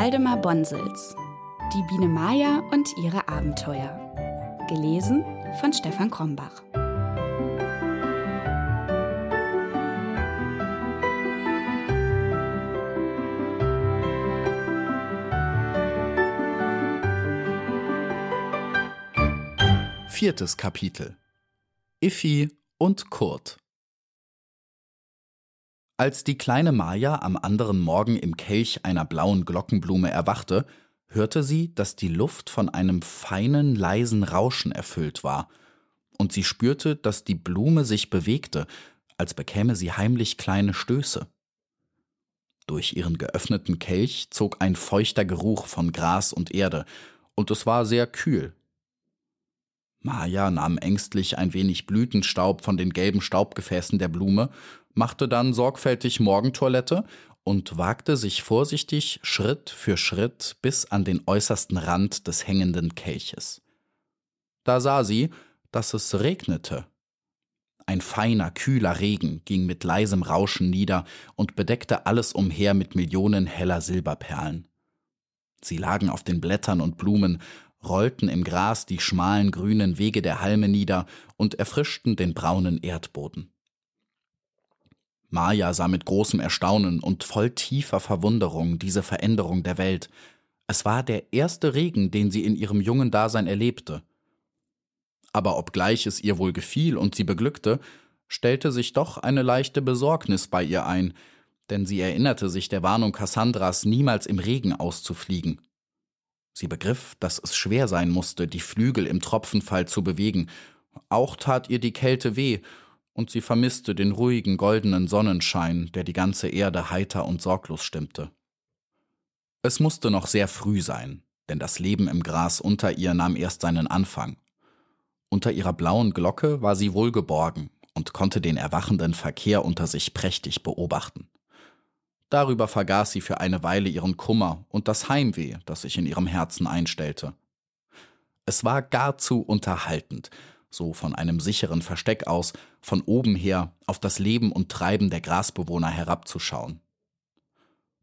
Waldemar Bonsels Die Biene Maya und ihre Abenteuer. Gelesen von Stefan Krombach. Viertes Kapitel Iffi und Kurt Als die kleine Maja am anderen Morgen im Kelch einer blauen Glockenblume erwachte, hörte sie, dass die Luft von einem feinen, leisen Rauschen erfüllt war, und sie spürte, dass die Blume sich bewegte, als bekäme sie heimlich kleine Stöße. Durch ihren geöffneten Kelch zog ein feuchter Geruch von Gras und Erde, und es war sehr kühl. Maja nahm ängstlich ein wenig Blütenstaub von den gelben Staubgefäßen der Blume, machte dann sorgfältig Morgentoilette und wagte sich vorsichtig Schritt für Schritt bis an den äußersten Rand des hängenden Kelches. Da sah sie, dass es regnete. Ein feiner, kühler Regen ging mit leisem Rauschen nieder und bedeckte alles umher mit Millionen heller Silberperlen. Sie lagen auf den Blättern und Blumen, rollten im Gras die schmalen grünen Wege der Halme nieder und erfrischten den braunen Erdboden. Maja sah mit großem Erstaunen und voll tiefer Verwunderung diese Veränderung der Welt. Es war der erste Regen, den sie in ihrem jungen Dasein erlebte. Aber obgleich es ihr wohl gefiel und sie beglückte, stellte sich doch eine leichte Besorgnis bei ihr ein, denn sie erinnerte sich der Warnung Kassandras, niemals im Regen auszufliegen. Sie begriff, dass es schwer sein musste, die Flügel im Tropfenfall zu bewegen. Auch tat ihr die Kälte weh, und sie vermisste den ruhigen goldenen Sonnenschein, der die ganze Erde heiter und sorglos stimmte. Es musste noch sehr früh sein, denn das Leben im Gras unter ihr nahm erst seinen Anfang. Unter ihrer blauen Glocke war sie wohlgeborgen und konnte den erwachenden Verkehr unter sich prächtig beobachten. Darüber vergaß sie für eine Weile ihren Kummer und das Heimweh, das sich in ihrem Herzen einstellte. Es war gar zu unterhaltend, so von einem sicheren Versteck aus, von oben her auf das Leben und Treiben der Grasbewohner herabzuschauen.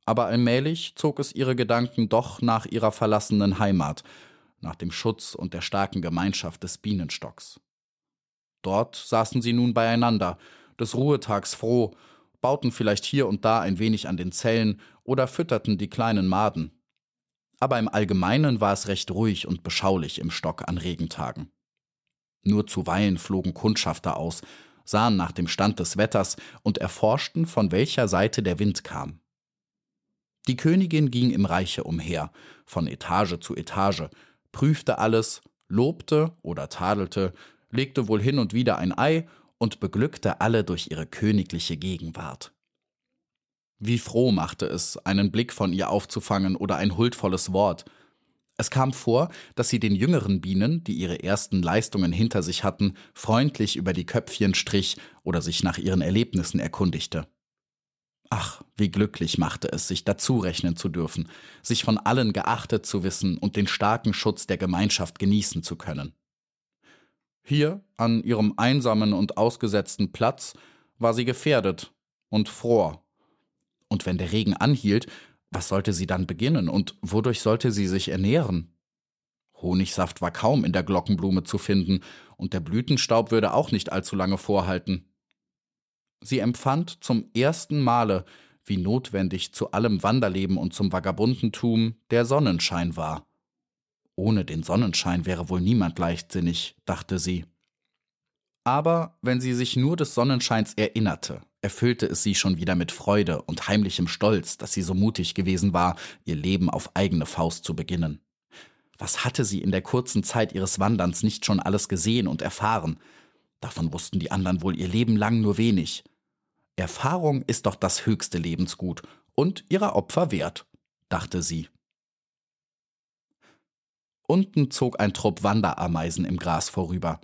Aber allmählich zog es ihre Gedanken doch nach ihrer verlassenen Heimat, nach dem Schutz und der starken Gemeinschaft des Bienenstocks. Dort saßen sie nun beieinander, des Ruhetags froh, bauten vielleicht hier und da ein wenig an den Zellen oder fütterten die kleinen Maden. aber im Allgemeinen war es recht ruhig und beschaulich im Stock an Regentagen. Nur zuweilen flogen Kundschafter aus, sahen nach dem Stand des Wetters und erforschten, von welcher Seite der Wind kam. Die Königin ging im Reiche umher, von Etage zu Etage, prüfte alles, lobte oder tadelte, legte wohl hin und wieder ein Ei und beglückte alle durch ihre königliche Gegenwart. Wie froh machte es, einen Blick von ihr aufzufangen oder ein huldvolles Wort. Es kam vor, dass sie den jüngeren Bienen, die ihre ersten Leistungen hinter sich hatten, freundlich über die Köpfchen strich oder sich nach ihren Erlebnissen erkundigte. Ach, wie glücklich machte es, sich dazurechnen zu dürfen, sich von allen geachtet zu wissen und den starken Schutz der Gemeinschaft genießen zu können. Hier, an ihrem einsamen und ausgesetzten Platz, war sie gefährdet und fror. Und wenn der Regen anhielt, was sollte sie dann beginnen und wodurch sollte sie sich ernähren? Honigsaft war kaum in der Glockenblume zu finden, und der Blütenstaub würde auch nicht allzu lange vorhalten. Sie empfand zum ersten Male, wie notwendig zu allem Wanderleben und zum Vagabundentum der Sonnenschein war. Ohne den Sonnenschein wäre wohl niemand leichtsinnig, dachte sie. Aber wenn sie sich nur des Sonnenscheins erinnerte, erfüllte es sie schon wieder mit Freude und heimlichem Stolz, dass sie so mutig gewesen war, ihr Leben auf eigene Faust zu beginnen. Was hatte sie in der kurzen Zeit ihres Wanderns nicht schon alles gesehen und erfahren? Davon wussten die anderen wohl ihr Leben lang nur wenig. Erfahrung ist doch das höchste Lebensgut und ihrer Opfer wert, dachte sie. Unten zog ein Trupp Wanderameisen im Gras vorüber.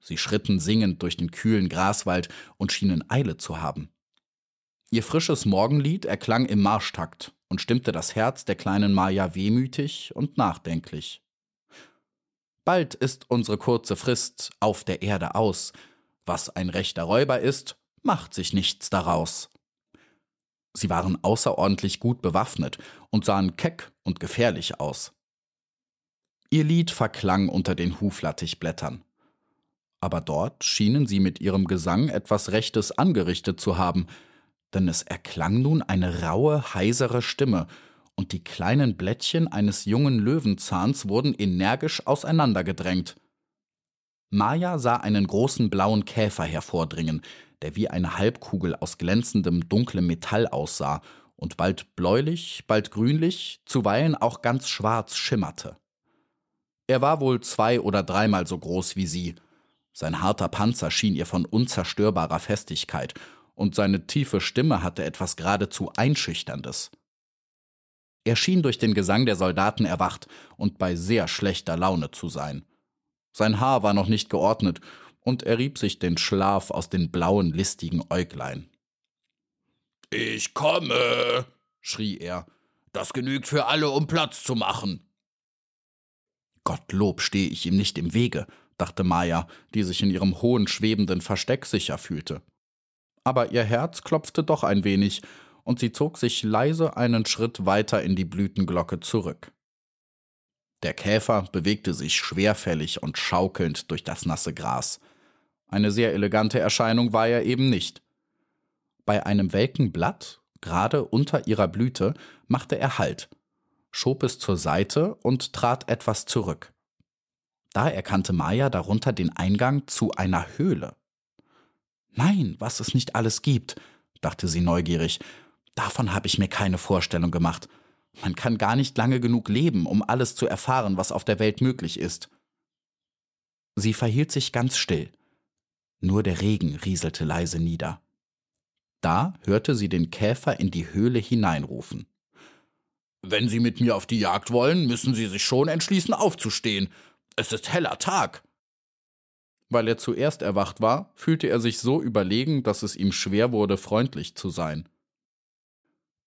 Sie schritten singend durch den kühlen Graswald und schienen Eile zu haben. Ihr frisches Morgenlied erklang im Marschtakt und stimmte das Herz der kleinen Maja wehmütig und nachdenklich. Bald ist unsere kurze Frist auf der Erde aus. Was ein rechter Räuber ist, macht sich nichts daraus. Sie waren außerordentlich gut bewaffnet und sahen keck und gefährlich aus. Ihr Lied verklang unter den Huflattichblättern. Aber dort schienen sie mit ihrem Gesang etwas Rechtes angerichtet zu haben, denn es erklang nun eine raue, heisere Stimme, und die kleinen Blättchen eines jungen Löwenzahns wurden energisch auseinandergedrängt. Maja sah einen großen blauen Käfer hervordringen, der wie eine Halbkugel aus glänzendem, dunklem Metall aussah und bald bläulich, bald grünlich, zuweilen auch ganz schwarz schimmerte. Er war wohl zwei oder dreimal so groß wie sie. Sein harter Panzer schien ihr von unzerstörbarer Festigkeit, und seine tiefe Stimme hatte etwas geradezu Einschüchterndes. Er schien durch den Gesang der Soldaten erwacht und bei sehr schlechter Laune zu sein. Sein Haar war noch nicht geordnet, und er rieb sich den Schlaf aus den blauen, listigen Äuglein. Ich komme, schrie er. Das genügt für alle, um Platz zu machen. Gottlob stehe ich ihm nicht im Wege, dachte Maya, die sich in ihrem hohen, schwebenden Versteck sicher fühlte. Aber ihr Herz klopfte doch ein wenig, und sie zog sich leise einen Schritt weiter in die Blütenglocke zurück. Der Käfer bewegte sich schwerfällig und schaukelnd durch das nasse Gras. Eine sehr elegante Erscheinung war er eben nicht. Bei einem welken Blatt, gerade unter ihrer Blüte, machte er Halt, schob es zur Seite und trat etwas zurück. Da erkannte Maya darunter den Eingang zu einer Höhle. Nein, was es nicht alles gibt, dachte sie neugierig. Davon habe ich mir keine Vorstellung gemacht. Man kann gar nicht lange genug leben, um alles zu erfahren, was auf der Welt möglich ist. Sie verhielt sich ganz still. Nur der Regen rieselte leise nieder. Da hörte sie den Käfer in die Höhle hineinrufen. Wenn Sie mit mir auf die Jagd wollen, müssen Sie sich schon entschließen, aufzustehen. Es ist heller Tag. Weil er zuerst erwacht war, fühlte er sich so überlegen, dass es ihm schwer wurde, freundlich zu sein.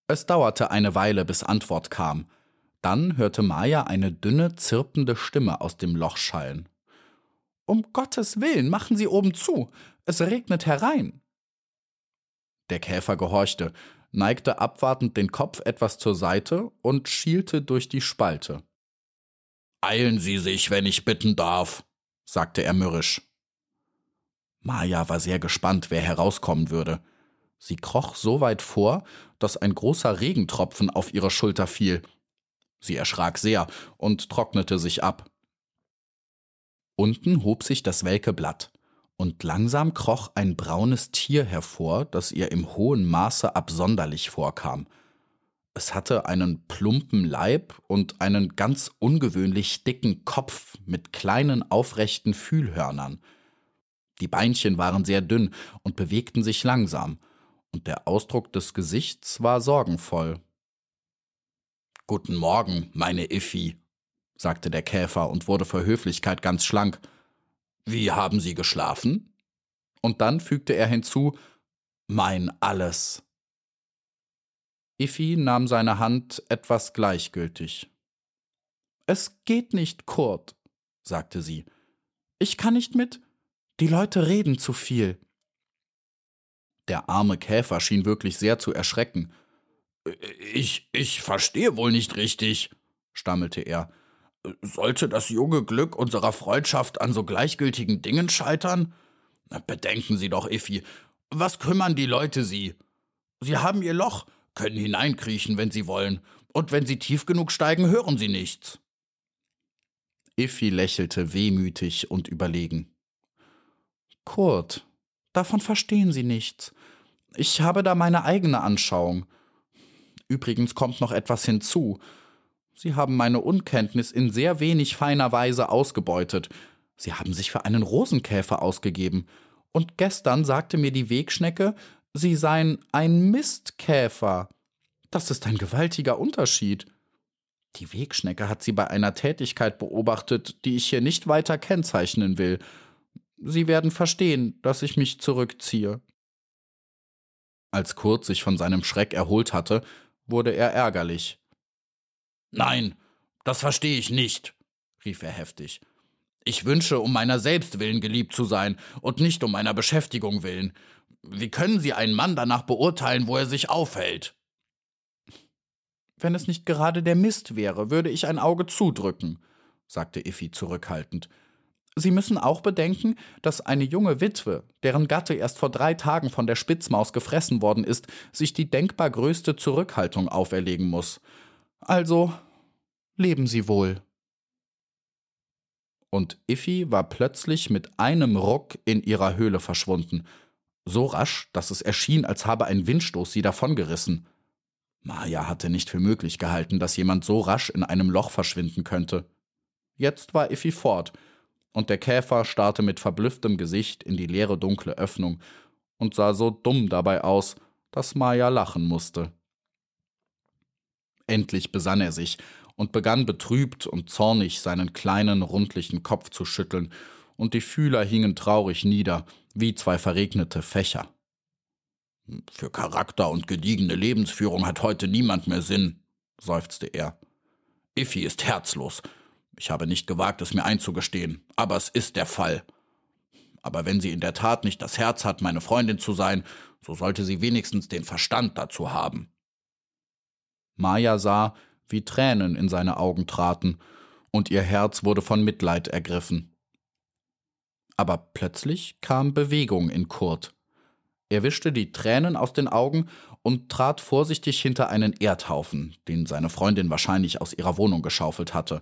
Es dauerte eine Weile, bis Antwort kam. Dann hörte Maya eine dünne, zirpende Stimme aus dem Loch schallen. Um Gottes Willen, machen Sie oben zu. Es regnet herein. Der Käfer gehorchte, neigte abwartend den Kopf etwas zur Seite und schielte durch die Spalte. Eilen Sie sich, wenn ich bitten darf, sagte er mürrisch. Maja war sehr gespannt, wer herauskommen würde. Sie kroch so weit vor, dass ein großer Regentropfen auf ihre Schulter fiel. Sie erschrak sehr und trocknete sich ab. Unten hob sich das welke Blatt, und langsam kroch ein braunes Tier hervor, das ihr im hohen Maße absonderlich vorkam. Es hatte einen plumpen Leib und einen ganz ungewöhnlich dicken Kopf mit kleinen aufrechten Fühlhörnern. Die Beinchen waren sehr dünn und bewegten sich langsam, und der Ausdruck des Gesichts war sorgenvoll. Guten Morgen, meine Iffi, sagte der Käfer und wurde vor Höflichkeit ganz schlank. Wie haben Sie geschlafen? Und dann fügte er hinzu Mein alles. Iffi nahm seine Hand etwas gleichgültig. Es geht nicht, Kurt, sagte sie. Ich kann nicht mit. Die Leute reden zu viel. Der arme Käfer schien wirklich sehr zu erschrecken. Ich, ich verstehe wohl nicht richtig, stammelte er. Sollte das junge Glück unserer Freundschaft an so gleichgültigen Dingen scheitern? Bedenken Sie doch, Iffi, was kümmern die Leute Sie? Sie haben Ihr Loch, können hineinkriechen, wenn Sie wollen, und wenn Sie tief genug steigen, hören Sie nichts. Iffi lächelte wehmütig und überlegen. Kurt, davon verstehen Sie nichts. Ich habe da meine eigene Anschauung. Übrigens kommt noch etwas hinzu. Sie haben meine Unkenntnis in sehr wenig feiner Weise ausgebeutet. Sie haben sich für einen Rosenkäfer ausgegeben. Und gestern sagte mir die Wegschnecke, Sie seien ein Mistkäfer. Das ist ein gewaltiger Unterschied. Die Wegschnecke hat sie bei einer Tätigkeit beobachtet, die ich hier nicht weiter kennzeichnen will. Sie werden verstehen, dass ich mich zurückziehe. Als Kurt sich von seinem Schreck erholt hatte, wurde er ärgerlich. Nein, das verstehe ich nicht, rief er heftig. Ich wünsche, um meiner selbst willen geliebt zu sein und nicht um meiner Beschäftigung willen. Wie können Sie einen Mann danach beurteilen, wo er sich aufhält? Wenn es nicht gerade der Mist wäre, würde ich ein Auge zudrücken, sagte Iffi zurückhaltend. Sie müssen auch bedenken, dass eine junge Witwe, deren Gatte erst vor drei Tagen von der Spitzmaus gefressen worden ist, sich die denkbar größte Zurückhaltung auferlegen muss. Also leben Sie wohl. Und Iffi war plötzlich mit einem Ruck in ihrer Höhle verschwunden, so rasch, dass es erschien, als habe ein Windstoß sie davongerissen. Maja hatte nicht für möglich gehalten, dass jemand so rasch in einem Loch verschwinden könnte. Jetzt war Iffi fort, und der Käfer starrte mit verblüfftem Gesicht in die leere dunkle Öffnung und sah so dumm dabei aus, dass Maja lachen musste. Endlich besann er sich und begann betrübt und zornig seinen kleinen, rundlichen Kopf zu schütteln, und die Fühler hingen traurig nieder, wie zwei verregnete Fächer. Für Charakter und gediegene Lebensführung hat heute niemand mehr Sinn, seufzte er. Iffi ist herzlos, ich habe nicht gewagt, es mir einzugestehen, aber es ist der Fall. Aber wenn sie in der Tat nicht das Herz hat, meine Freundin zu sein, so sollte sie wenigstens den Verstand dazu haben. Maja sah, wie Tränen in seine Augen traten, und ihr Herz wurde von Mitleid ergriffen. Aber plötzlich kam Bewegung in Kurt. Er wischte die Tränen aus den Augen und trat vorsichtig hinter einen Erdhaufen, den seine Freundin wahrscheinlich aus ihrer Wohnung geschaufelt hatte,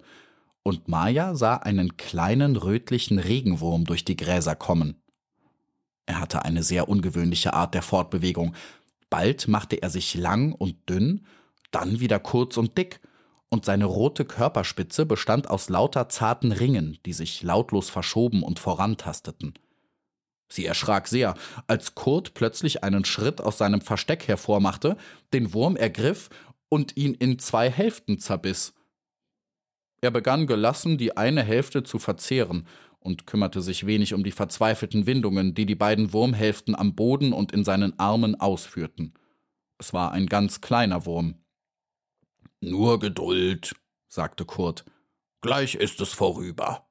und Maja sah einen kleinen rötlichen Regenwurm durch die Gräser kommen. Er hatte eine sehr ungewöhnliche Art der Fortbewegung. Bald machte er sich lang und dünn, dann wieder kurz und dick, und seine rote Körperspitze bestand aus lauter zarten Ringen, die sich lautlos verschoben und vorantasteten. Sie erschrak sehr, als Kurt plötzlich einen Schritt aus seinem Versteck hervormachte, den Wurm ergriff und ihn in zwei Hälften zerbiss. Er begann gelassen, die eine Hälfte zu verzehren und kümmerte sich wenig um die verzweifelten Windungen, die die beiden Wurmhälften am Boden und in seinen Armen ausführten. Es war ein ganz kleiner Wurm. Nur Geduld, sagte Kurt. Gleich ist es vorüber.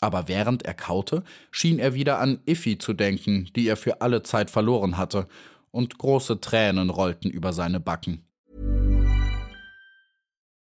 Aber während er kaute, schien er wieder an Iffi zu denken, die er für alle Zeit verloren hatte, und große Tränen rollten über seine Backen.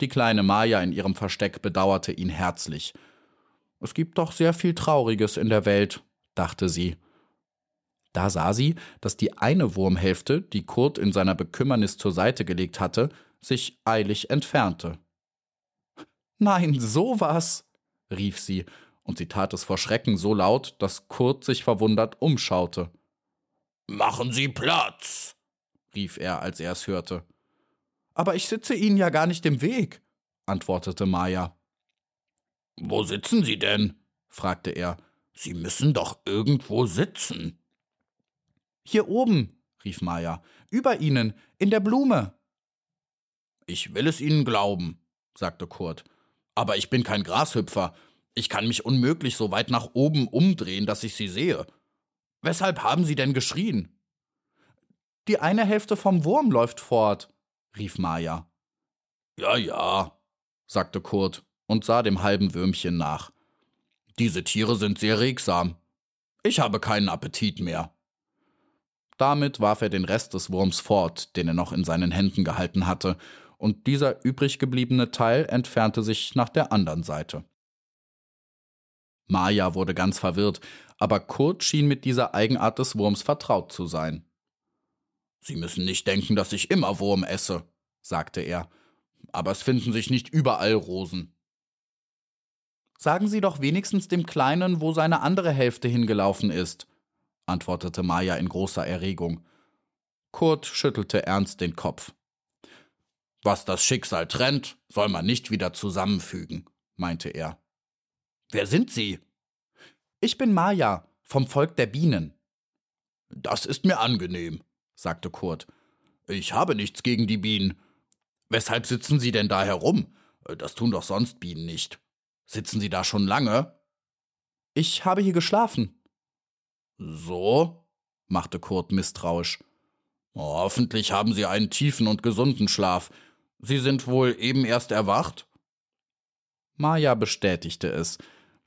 Die kleine Maya in ihrem Versteck bedauerte ihn herzlich. Es gibt doch sehr viel Trauriges in der Welt, dachte sie. Da sah sie, dass die eine Wurmhälfte, die Kurt in seiner Bekümmernis zur Seite gelegt hatte, sich eilig entfernte. Nein, sowas, rief sie, und sie tat es vor Schrecken so laut, dass Kurt sich verwundert umschaute. Machen Sie Platz, rief er, als er es hörte. Aber ich sitze Ihnen ja gar nicht im Weg, antwortete Maya. Wo sitzen Sie denn? fragte er. Sie müssen doch irgendwo sitzen. Hier oben, rief Maya, über Ihnen, in der Blume. Ich will es Ihnen glauben, sagte Kurt. Aber ich bin kein Grashüpfer. Ich kann mich unmöglich so weit nach oben umdrehen, dass ich Sie sehe. Weshalb haben Sie denn geschrien? Die eine Hälfte vom Wurm läuft fort, rief Maja. Ja, ja, sagte Kurt und sah dem halben Würmchen nach. Diese Tiere sind sehr regsam. Ich habe keinen Appetit mehr. Damit warf er den Rest des Wurms fort, den er noch in seinen Händen gehalten hatte, und dieser übrig gebliebene Teil entfernte sich nach der anderen Seite. Maja wurde ganz verwirrt, aber Kurt schien mit dieser Eigenart des Wurms vertraut zu sein. Sie müssen nicht denken, dass ich immer Wurm esse, sagte er, aber es finden sich nicht überall Rosen. Sagen Sie doch wenigstens dem Kleinen, wo seine andere Hälfte hingelaufen ist, antwortete Maja in großer Erregung. Kurt schüttelte ernst den Kopf. Was das Schicksal trennt, soll man nicht wieder zusammenfügen, meinte er. Wer sind Sie? Ich bin Maja, vom Volk der Bienen. Das ist mir angenehm, sagte Kurt. Ich habe nichts gegen die Bienen. Weshalb sitzen Sie denn da herum? Das tun doch sonst Bienen nicht. Sitzen Sie da schon lange? Ich habe hier geschlafen. So? machte Kurt misstrauisch. Hoffentlich haben Sie einen tiefen und gesunden Schlaf. Sie sind wohl eben erst erwacht? Maja bestätigte es,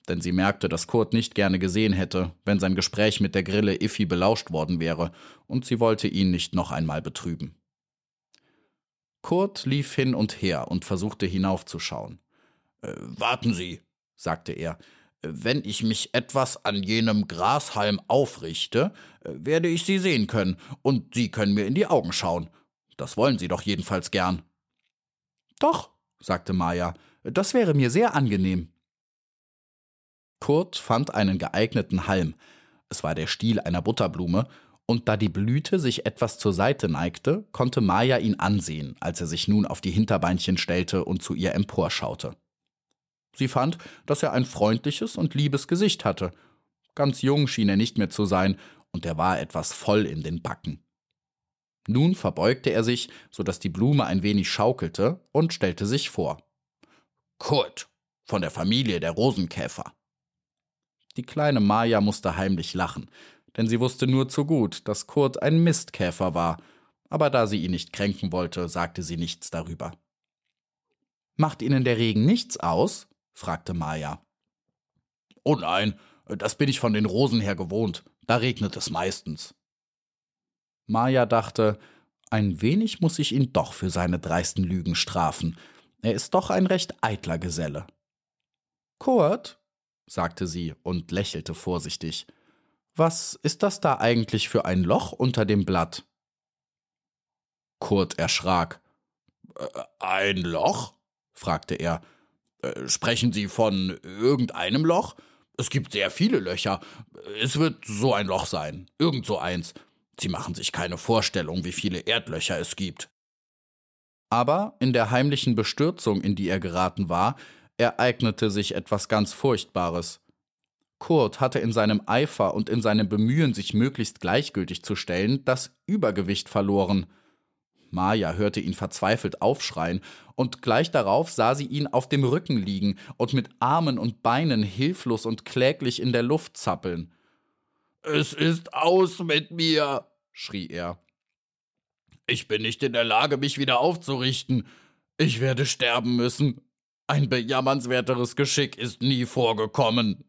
denn sie merkte, dass Kurt nicht gerne gesehen hätte, wenn sein Gespräch mit der Grille Iffi belauscht worden wäre, und sie wollte ihn nicht noch einmal betrüben. Kurt lief hin und her und versuchte hinaufzuschauen. Äh, warten Sie, sagte er, wenn ich mich etwas an jenem Grashalm aufrichte, äh, werde ich Sie sehen können, und Sie können mir in die Augen schauen. Das wollen Sie doch jedenfalls gern. Doch, sagte Maja, das wäre mir sehr angenehm. Kurt fand einen geeigneten Halm. Es war der Stiel einer Butterblume, und da die Blüte sich etwas zur Seite neigte, konnte Maja ihn ansehen, als er sich nun auf die Hinterbeinchen stellte und zu ihr emporschaute. Sie fand, dass er ein freundliches und liebes Gesicht hatte. Ganz jung schien er nicht mehr zu sein, und er war etwas voll in den Backen. Nun verbeugte er sich, so dass die Blume ein wenig schaukelte, und stellte sich vor. Kurt, von der Familie der Rosenkäfer. Die kleine Maja musste heimlich lachen, denn sie wusste nur zu gut, dass Kurt ein Mistkäfer war, aber da sie ihn nicht kränken wollte, sagte sie nichts darüber. Macht Ihnen der Regen nichts aus? fragte Maja. Oh nein, das bin ich von den Rosen her gewohnt, da regnet es meistens. Maja dachte, ein wenig muss ich ihn doch für seine dreisten Lügen strafen. Er ist doch ein recht eitler Geselle. Kurt, sagte sie und lächelte vorsichtig. Was ist das da eigentlich für ein Loch unter dem Blatt? Kurt erschrak. Äh, ein Loch? fragte er. Äh, sprechen Sie von irgendeinem Loch? Es gibt sehr viele Löcher. Es wird so ein Loch sein. Irgend so eins. Sie machen sich keine Vorstellung, wie viele Erdlöcher es gibt. Aber in der heimlichen Bestürzung, in die er geraten war, ereignete sich etwas ganz Furchtbares. Kurt hatte in seinem Eifer und in seinem Bemühen, sich möglichst gleichgültig zu stellen, das Übergewicht verloren. Maja hörte ihn verzweifelt aufschreien, und gleich darauf sah sie ihn auf dem Rücken liegen und mit Armen und Beinen hilflos und kläglich in der Luft zappeln. Es ist aus mit mir, schrie er. Ich bin nicht in der Lage, mich wieder aufzurichten. Ich werde sterben müssen. Ein bejammernswerteres Geschick ist nie vorgekommen.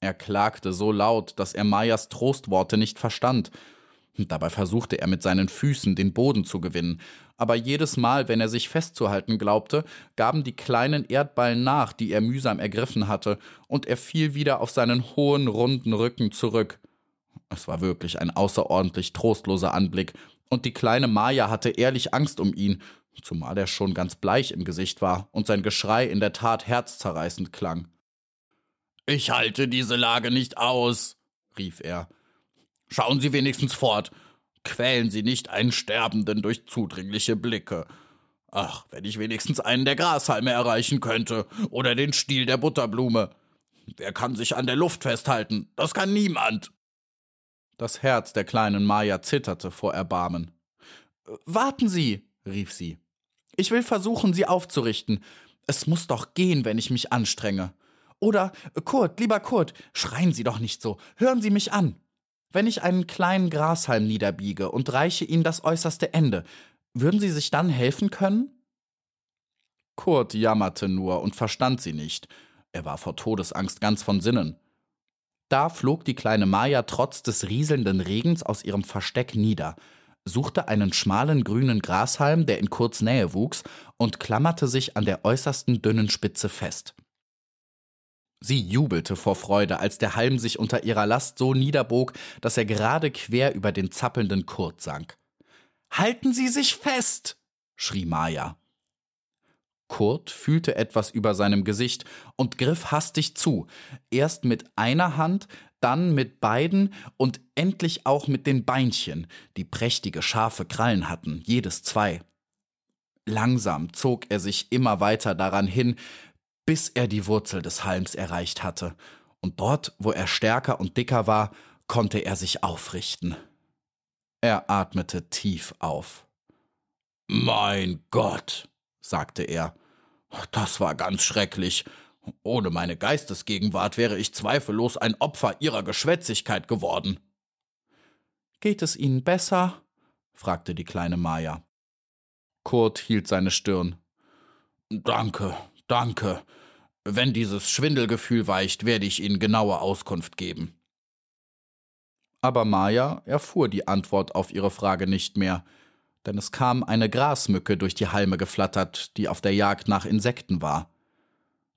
Er klagte so laut, dass er Mayas Trostworte nicht verstand. Dabei versuchte er mit seinen Füßen den Boden zu gewinnen, aber jedes Mal, wenn er sich festzuhalten glaubte, gaben die kleinen Erdballen nach, die er mühsam ergriffen hatte, und er fiel wieder auf seinen hohen, runden Rücken zurück. Es war wirklich ein außerordentlich trostloser Anblick, und die kleine Maya hatte ehrlich Angst um ihn, zumal er schon ganz bleich im Gesicht war und sein Geschrei in der Tat herzzerreißend klang. Ich halte diese Lage nicht aus, rief er. Schauen Sie wenigstens fort. Quälen Sie nicht einen Sterbenden durch zudringliche Blicke. Ach, wenn ich wenigstens einen der Grashalme erreichen könnte oder den Stiel der Butterblume. Wer kann sich an der Luft festhalten? Das kann niemand. Das Herz der kleinen Maya zitterte vor Erbarmen. Warten Sie, rief sie. Ich will versuchen, Sie aufzurichten. Es muss doch gehen, wenn ich mich anstrenge. Oder Kurt, lieber Kurt, schreien Sie doch nicht so. Hören Sie mich an. Wenn ich einen kleinen Grashalm niederbiege und reiche Ihnen das äußerste Ende, würden Sie sich dann helfen können? Kurt jammerte nur und verstand sie nicht. Er war vor Todesangst ganz von Sinnen. Da flog die kleine Maja trotz des rieselnden Regens aus ihrem Versteck nieder, suchte einen schmalen grünen Grashalm, der in Kurts Nähe wuchs, und klammerte sich an der äußersten dünnen Spitze fest. Sie jubelte vor Freude, als der Halm sich unter ihrer Last so niederbog, dass er gerade quer über den zappelnden Kurt sank. Halten Sie sich fest! schrie Maja. Kurt fühlte etwas über seinem Gesicht und griff hastig zu, erst mit einer Hand, dann mit beiden und endlich auch mit den Beinchen, die prächtige scharfe Krallen hatten, jedes zwei. Langsam zog er sich immer weiter daran hin, bis er die Wurzel des Halms erreicht hatte, und dort, wo er stärker und dicker war, konnte er sich aufrichten. Er atmete tief auf. Mein Gott, sagte er, das war ganz schrecklich. Ohne meine Geistesgegenwart wäre ich zweifellos ein Opfer ihrer Geschwätzigkeit geworden. Geht es Ihnen besser? fragte die kleine Maja. Kurt hielt seine Stirn. Danke, danke. Wenn dieses Schwindelgefühl weicht, werde ich Ihnen genaue Auskunft geben. Aber Maya erfuhr die Antwort auf ihre Frage nicht mehr, denn es kam eine Grasmücke durch die Halme geflattert, die auf der Jagd nach Insekten war.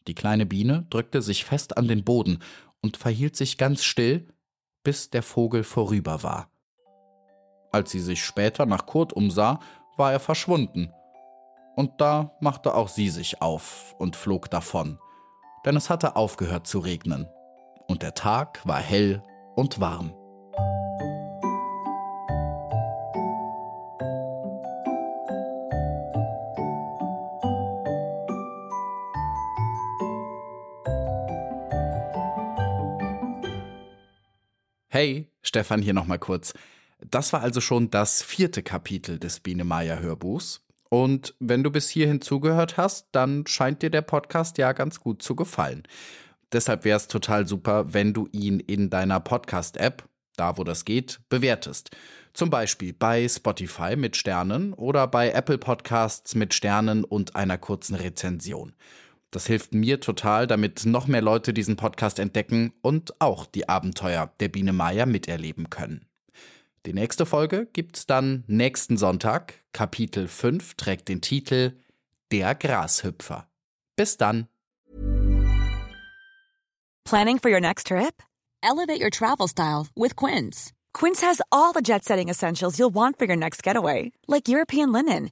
Die kleine Biene drückte sich fest an den Boden und verhielt sich ganz still, bis der Vogel vorüber war. Als sie sich später nach Kurt umsah, war er verschwunden, und da machte auch sie sich auf und flog davon, denn es hatte aufgehört zu regnen, und der Tag war hell und warm. Hey, Stefan hier nochmal kurz. Das war also schon das vierte Kapitel des Biene Meier Hörbuchs. Und wenn du bis hierhin zugehört hast, dann scheint dir der Podcast ja ganz gut zu gefallen. Deshalb wäre es total super, wenn du ihn in deiner Podcast-App, da wo das geht, bewertest. Zum Beispiel bei Spotify mit Sternen oder bei Apple Podcasts mit Sternen und einer kurzen Rezension. Das hilft mir total, damit noch mehr Leute diesen Podcast entdecken und auch die Abenteuer der Biene Meier miterleben können. Die nächste Folge gibt's dann nächsten Sonntag. Kapitel 5 trägt den Titel Der Grashüpfer. Bis dann. Planning for your next trip? Elevate your travel style with Quince. Quince has all the jet-setting essentials you'll want for your next getaway, like European linen,